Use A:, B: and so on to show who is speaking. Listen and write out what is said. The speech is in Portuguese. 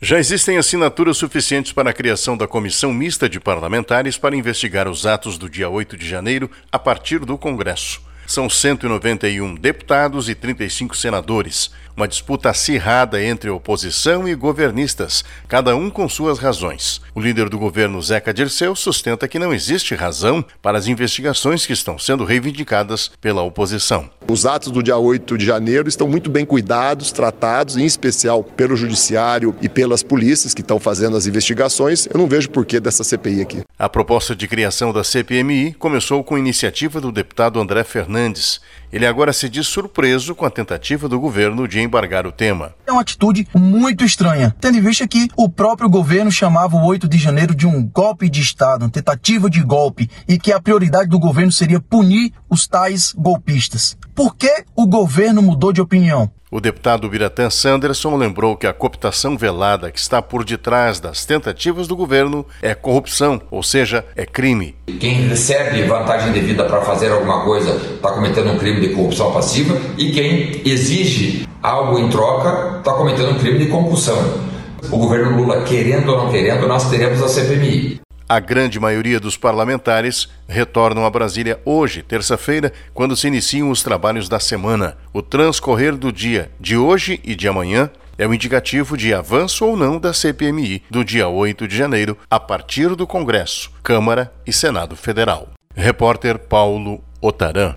A: Já existem assinaturas suficientes para a criação da comissão mista de parlamentares para investigar os atos do dia 8 de janeiro a partir do Congresso. São 191 deputados e 35 senadores. Uma disputa acirrada entre oposição e governistas, cada um com suas razões. O líder do governo, Zeca Dirceu, sustenta que não existe razão para as investigações que estão sendo reivindicadas pela oposição.
B: Os atos do dia 8 de janeiro estão muito bem cuidados, tratados, em especial pelo judiciário e pelas polícias que estão fazendo as investigações. Eu não vejo porquê dessa CPI aqui.
A: A proposta de criação da CPMI começou com iniciativa do deputado André Fernandes. Ele agora se diz surpreso com a tentativa do governo de embargar o tema.
C: É uma atitude muito estranha, tendo em vista que o próprio governo chamava o 8 de janeiro de um golpe de Estado, uma tentativa de golpe, e que a prioridade do governo seria punir os tais golpistas. Por que o governo mudou de opinião?
A: O deputado Biratã Sanderson lembrou que a cooptação velada que está por detrás das tentativas do governo é corrupção, ou seja, é crime.
D: Quem recebe vantagem devida para fazer alguma coisa está cometendo um crime de corrupção passiva e quem exige algo em troca está cometendo um crime de compulsão. O governo Lula, querendo ou não querendo, nós teremos a CPMI.
A: A grande maioria dos parlamentares retornam a Brasília hoje, terça-feira, quando se iniciam os trabalhos da semana. O transcorrer do dia de hoje e de amanhã é o indicativo de avanço ou não da CPMI do dia 8 de janeiro, a partir do Congresso, Câmara e Senado Federal. Repórter Paulo Otaran.